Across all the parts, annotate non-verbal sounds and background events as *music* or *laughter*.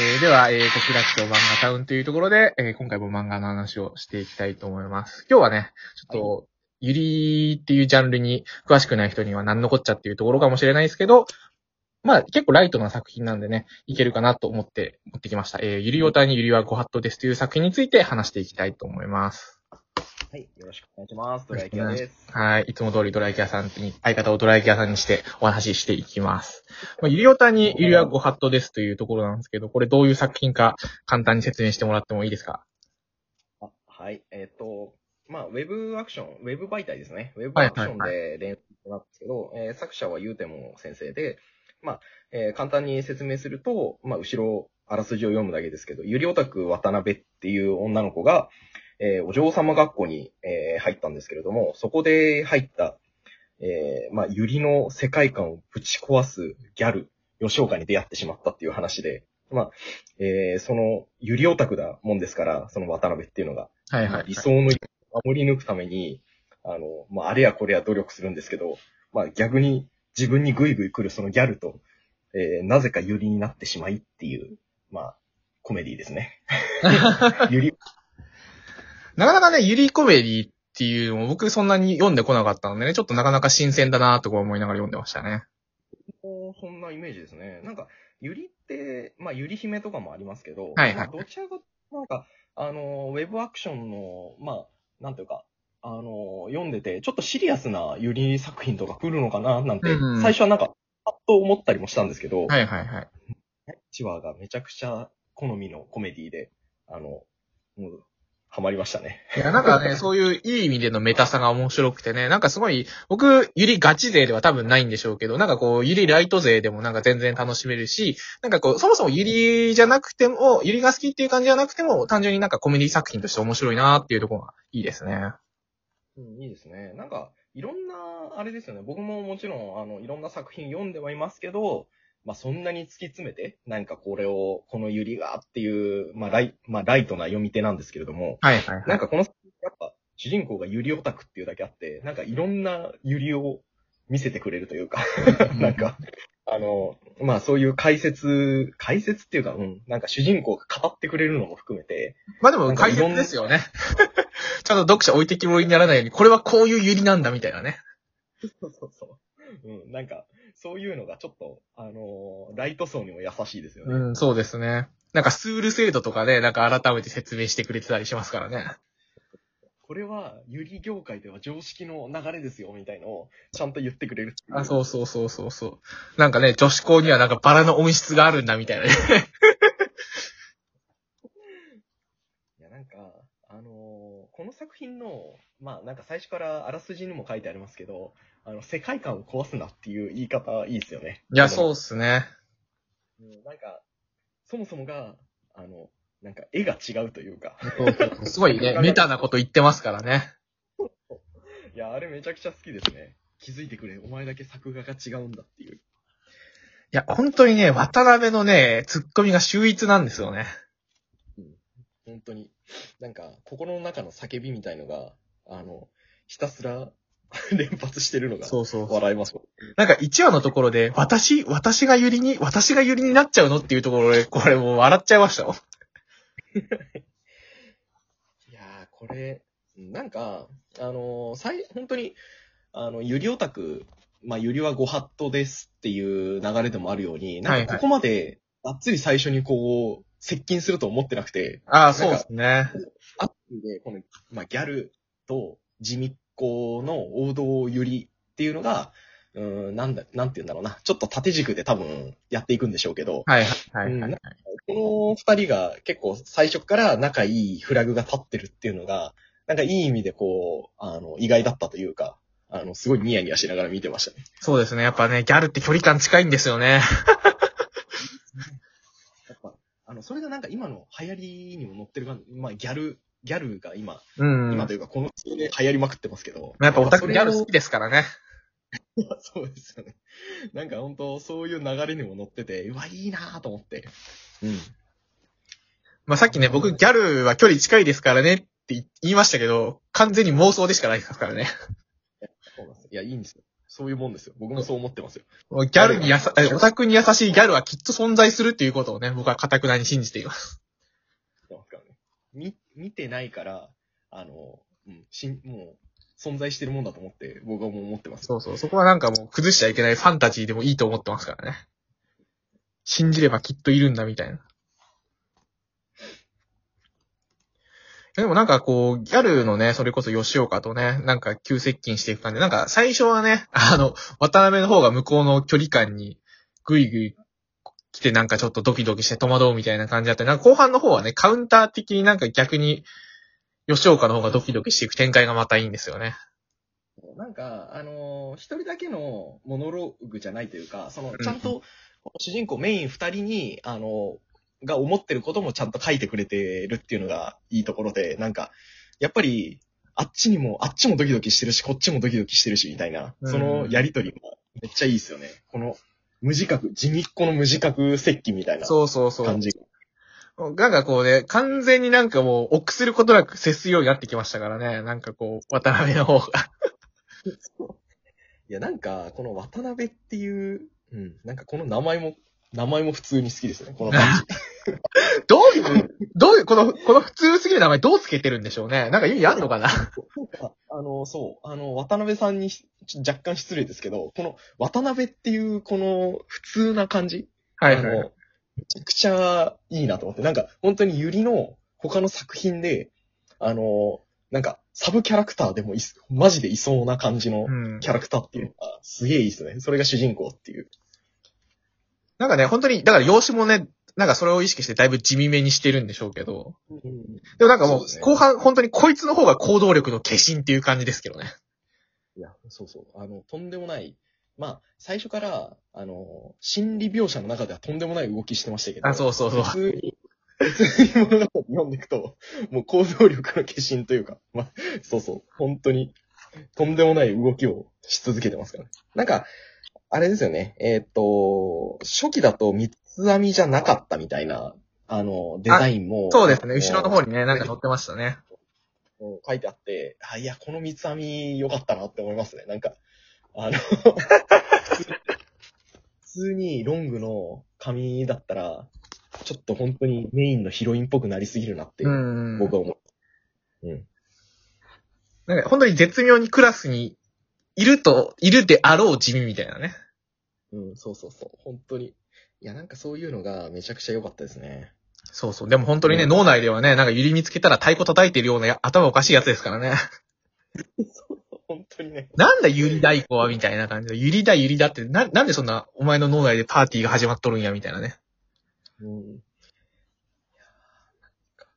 えーでは、えー、小倉町漫画タウンというところで、えー今回も漫画の話をしていきたいと思います。今日はね、ちょっと、ゆりっていうジャンルに詳しくない人には何のこっちゃっていうところかもしれないですけど、まあ結構ライトな作品なんでね、いけるかなと思って持ってきました。えー、ゆりおたにゆりはご法度ですという作品について話していきたいと思います。はい、よろしくお願いします。ドライキアです。はい。いつも通りドライキャさんに、相方をドライキャさんにしてお話ししていきます。まあ、ゆりおたにゆりはご法度ですというところなんですけど、これどういう作品か簡単に説明してもらってもいいですか？あはい、えっ、と、まあ、ウェブアクション、ウェブ媒体ですね。ウェブアクションで連載なんですけど、えー作者はゆうても先生で、まあ、えー簡単に説明すると、まあ、後ろ、あらすじを読むだけですけど、ゆりオタク渡辺っていう女の子が、えーお嬢様学校に、えー入ったんですけれども、そこで入った、えーまあ、ゆりの世界観をぶち壊すギャル、吉岡に出会ってしまったっていう話で、まあ、えーその、ゆりオタクだもんですから、その渡辺っていうのが、はいはい、はい。理想の守り抜くために、あの、まあ、あれやこれや努力するんですけど、まあ、逆に自分にグイグイ来るそのギャルと、えーなぜかユリになってしまいっていう、まあ、コメディですね。ユリ、なかなかね、ゆりコメディっていうのも僕そんなに読んでこなかったのでね、ちょっとなかなか新鮮だなとか思いながら読んでましたね。もそんなイメージですね。なんか、ユリって、まあ、ユリ姫とかもありますけど、はいはいまあどちらかなんか、あの、ウェブアクションの、まあ、なんていうか、あの、読んでて、ちょっとシリアスなユリ作品とか来るのかななんて、うんうん最初はなんか、パッと思ったりもしたんですけど、はいはいはい。1話がめちゃくちゃ好みのコメディで、あの、もう、ハマりましたね。いや、なんかね、*laughs* そういういい意味でのメタさが面白くてね、なんかすごい、僕、ゆりガチ勢では多分ないんでしょうけど、なんかこう、ゆりライト勢でもなんか全然楽しめるし、なんかこう、そもそもゆりじゃなくても、ゆりが好きっていう感じじゃなくても、単純になんかコメディ作品として面白いなっていうところがいいですね。うん、いいですね。なんか、いろんな、あれですよね。僕ももちろん、あの、いろんな作品読んではいますけど、まあ、そんなに突き詰めて、なんかこれを、このユリがっていう、まあ、ライ、まあ、ライトな読み手なんですけれども、はいはいはい。なんかこの、やっぱ、主人公がユリオタクっていうだけあって、なんかいろんなユリを見せてくれるというか、*laughs* なんか、あの、まあそういう解説、解説っていうか、うん、なんか主人公が語ってくれるのも含めて、まあでも、解説ですよね。*laughs* ちゃんと読者置いてきぼりにならないように、これはこういうゆりなんだみたいなね。そうそうそう。うん、なんか、そういうのがちょっと、あのーライト層にも優しいですよね。うん、そうですね。なんかスール制度とかね、なんか改めて説明してくれてたりしますからね。これは、ユリ業界では常識の流れですよ、みたいのを、ちゃんと言ってくれるあ、そうそうそうそうそう。なんかね、女子校にはなんかバラの音質があるんだみたいなね。*laughs* いや、なんか、あのーこの作品の、まあ、なんか最初からあらすじにも書いてありますけど、あの、世界観を壊すなっていう言い方いいですよね。いや、そうっすね。うん。なんか、そもそもが、あの、なんか絵が違うというか、すごいね、*laughs* メタなこと言ってますからね。*laughs* いや、あれめちゃくちゃ好きですね。気づいてくれ、お前だけ作画が違うんだっていう。いや、本当にね、渡辺のね、ツッコミが秀逸なんですよね。本当に。なんか、心の中の叫びみたいのが、あの、ひたすら *laughs* 連発してるのが、そうそう。笑いますもん。なんか1話のところで、私、私がゆりに、私がゆりになっちゃうのっていうところで、これもう笑っちゃいましたよ。*laughs* いやー、これ、なんか、あのー、最、本当に、あの、ゆりオタク、まあ、ゆりはご法度ですっていう流れでもあるように、なんかここまで、がっつり最初にこう、接近すると思ってなくて、ああ、そうですね。アップで、この、まあ、ギャルと地味っ子の王道ゆりっていうのが、うーん、なんだ、なんて言うんだろうな。ちょっと縦軸で多分やっていくんでしょうけど、はいはいはい、はいうんこの二人が結構最初から仲いいフラグが立ってるっていうのが、なんかいい意味でこう、あの、意外だったというか、あの、すごいニヤニヤしながら見てましたね。そうですね。やっぱね、ギャルって距離感近いんですよね。*laughs* やっぱ、あの、それがなんか今の流行りにも乗ってる感じ、まあギャル、ギャルが今、うん。今というかこの数で流行りまくってますけど。やっぱオタクギャル好きですからね。*laughs* そうですよね。なんか本当そういう流れにも乗ってて、うわ、いいなぁと思って。うん。まあ、さっきね、僕ギャルは距離近いですからねって言いましたけど、完全に妄想でしかないですからね。そうなんですいや、いいんですよ。そういうもんですよ。僕もそう思ってますよ。ギャルにやさ、えオタクに優しいギャルはきっと存在するっていうことをね、僕は堅くなに信じています。そうですからね。み、見てないから、あの、うん、しん、もう、存在してるもんだと思って、僕はもう思ってます。そうそう。そこはなんかもう崩しちゃいけないファンタジーでもいいと思ってますからね。信じればきっといるんだみたいな。でもなんかこう、ギャルのね、それこそ吉岡とね、なんか急接近していく感じで、なんか最初はね、あの、渡辺の方が向こうの距離感にぐいぐい来てなんかちょっとドキドキして戸惑うみたいな感じだったりなんか後半の方はね、カウンター的になんか逆に吉岡の方がドキドキしていく展開がまたいいんですよね。なんか、あのー一人だけのモノローグじゃないというか、そのん、ちゃんと、主人公メイン二人に、あのーが思ってることもちゃんと書いてくれてるっていうのがいいところで、なんか、やっぱり、あっちにも、あっちもドキドキしてるし、こっちもドキドキしてるし、みたいな、うんそのやりとりがめっちゃいいですよね。この、無自覚、地味っ子の無自覚接近みたいなそうそうそう。感じ。なんかこうね、完全になんかもう、臆することなく接するようになってきましたからね。なんかこう、渡辺の方が。*laughs* いや、なんか、この渡辺っていう、うん、なんかこの名前も、名前も普通に好きですよね、この感じ。*laughs* どういう、どういう、この、この普通すぎる名前どうつけてるんでしょうね。なんか意味あんのかななんか、あの、そう、あの、渡辺さんにし若干失礼ですけど、この渡辺っていう、この普通な感じ、はいはい。あの、めちゃくちゃいいなと思って、なんか、本当にゆりの他の作品で、あの、なんか、サブキャラクターでもいす、マジでいそうな感じのうん。キャラクターっていうのが、すげえいいですね。それが主人公っていう。なんかね、本当に、だから容姿もね、なんかそれを意識してだいぶ地味めにしてるんでしょうけど。でもなんかもう後半、本当にこいつの方が行動力の化身っていう感じですけどね。いや、そうそう。あの、とんでもない。まあ、最初から、あの、心理描写の中ではとんでもない動きしてましたけど。あ、そうそうそう。普通に、普通に物語読んでいくと、もう行動力の化身というか、まあ、そうそう。本当に、とんでもない動きをし続けてますからね。なんか、あれですよね。えーっ、と、初期だと三つ編みじゃなかったみたいな、あの、デザインも。そうですね。後ろの方ににね、なんか載ってましたね。書いてあって、あ、いや、この三つ編み良かったなって思いますね。なんか、あの、*laughs* 普通にロングの髪だったら、ちょっと本当にメインのヒロインっぽくなりすぎるなって、うん。僕は思う。うん。なんか本当に絶妙にクラスにいると、いるであろう地味みたいなね。うん、そうそうそう。本当に。いや、なんかそういうのがめちゃくちゃ良かったですね。そうそう。でも本当にね、うん脳内ではね、なんかゆり見つけたら太鼓叩いてるようなや頭おかしいやつですからね。*laughs* 本当にね。なんだゆり太鼓はみたいな感じで、ゆりだゆりだって、な、なんでそんなお前の脳内でパーティーが始まっとるんやみたいなね。うん。いやなんか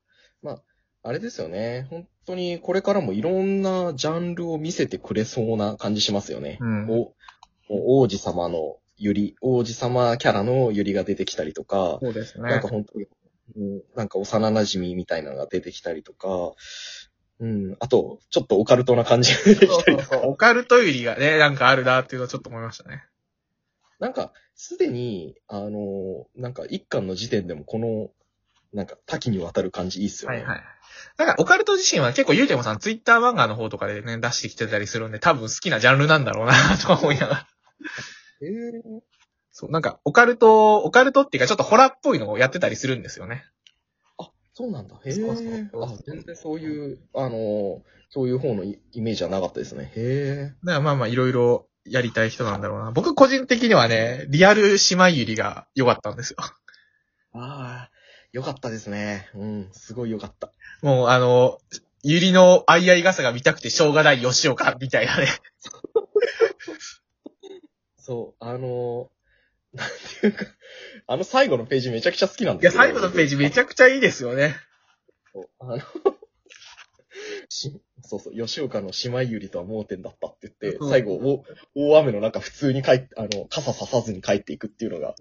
まあ、あれですよね。本当にこれからもいろんなジャンルを見せてくれそうな感じしますよね。うんお王子様のゆり、王子様キャラのゆりが出てきたりとか、そうですねなんか本当に、うん、なんか幼馴染みたいなのが出てきたりとか、うん、あと、ちょっとオカルトな感じが出てきたりとか、オカルトゆりがね、なんかあるなっていうのはちょっと思いましたね。なんか、すでに、あの、なんか一巻の時点でもこの、なんか多岐にわたる感じいいっすよね。はいはい。なんか、オカルト自身は結構ゆうてもさんツイッター漫画の方とかでね、出してきてたりするんで、多分好きなジャンルなんだろうな、とか思いながら。へーそう、なんか、オカルト、オカルトっていうかちょっとホラーっぽいのをやってたりするんですよね。あ、そうなんだ。へえ。そうそうそうあ、全然そういう、あの、そういう方のイイメージはなかったですね。へえ。だからまあまあいろいろやりたい人なんだろうな。僕個人的にはね、リアル姉妹ゆりが良かったんですよ。ああ、よかったですね。うん、すごいよかった。もうあの、ゆりのあいあい傘が見たくてしょうがない吉岡みたいなね。*laughs* そう、あの、なんていうか、あの最後のページめちゃくちゃ好きなんいや、ですよ。最後のページめちゃくちゃいいですよね。あの、しそうそう、吉岡の姉妹ゆりとは盲点だったって言って、うん最後、お大雨の中普通に帰って、あの、傘ささずに帰っていくっていうのが、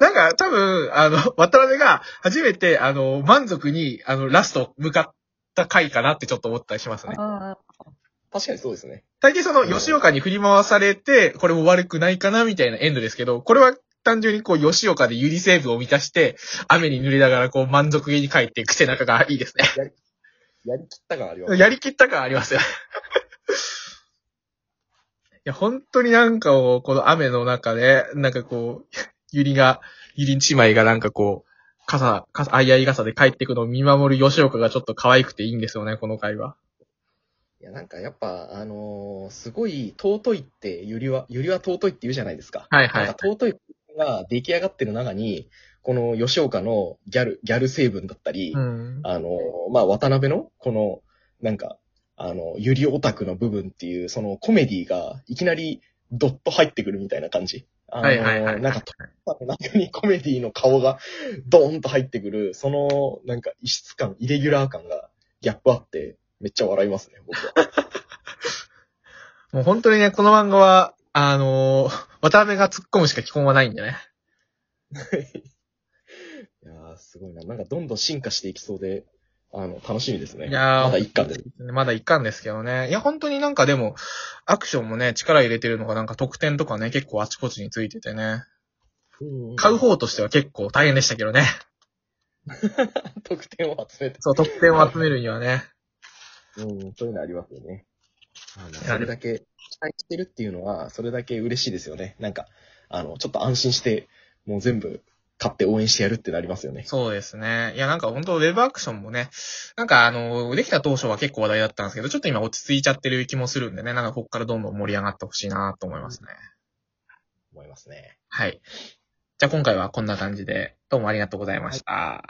なんか多分、あの、*laughs* 渡辺が初めて、あの、満足に、あの、ラスト向かった回かなってちょっと思ったりしますね。確かにそうですね。大抵その、吉岡に振り回されて、これも悪くないかなみたいなエンドですけど、これは単純にこう、吉岡でゆり成分を満たして、雨に濡れながらこう、満足げに帰っていく背中がいいですね。やりきった感あります。やりきった感ありますよ。*laughs* いや、本当になんかこう、この雨の中で、なんかこう、ゆりが、ゆり一枚がなんかこう、傘、傘、あいあい傘で帰ってくのを見守る吉岡がちょっと可愛くていいんですよね、この回は。いや、なんかやっぱ、あのーすごい尊いって、ゆりは、ゆりは尊いって言うじゃないですか。はいはいなんか尊いが出来上がってる中に、この吉岡のギャル、ギャル成分だったり、うん。あのーまあ、渡辺の、この、なんか、あの、ゆりオタクの部分っていう、そのコメディが、いきなり、ドッと入ってくるみたいな感じ。あのーはいはいはい。なんか、中にコメディの顔がドーンと入ってくる、その、なんか異質感、イレギュラー感がギャップあって、めっちゃ笑いますね、僕は。*laughs* もう本当にね、この漫画は、あのー渡辺が突っ込むしか基本はないんでね。*laughs* すごいな。なんかどんどん進化していきそうで、あの、楽しみですね。いやーまだ一巻です。まだ一巻ですけどね。いや、本当になんかでも、アクションもね、力入れてるのがなんか得点とかね、結構あちこちについててね。買う方としては結構大変でしたけどね。*laughs* 得点を集めて。そう、得点を集めるにはね。うん、そういうのありますよね。あのやそれだけ期待してるっていうのは、それだけ嬉しいですよね。なんか、あの、ちょっと安心して、もう全部買って応援してやるってなりますよね。そうですね。いや、なんか本当ウェブアクションもね、なんかあの、できた当初は結構話題だったんですけど、ちょっと今落ち着いちゃってる気もするんでね、なんかここからどんどん盛り上がってほしいなと思いますね。思いますね。はい。じゃあ今回はこんな感じで、どうもありがとうございました。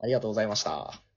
ありがとうございました。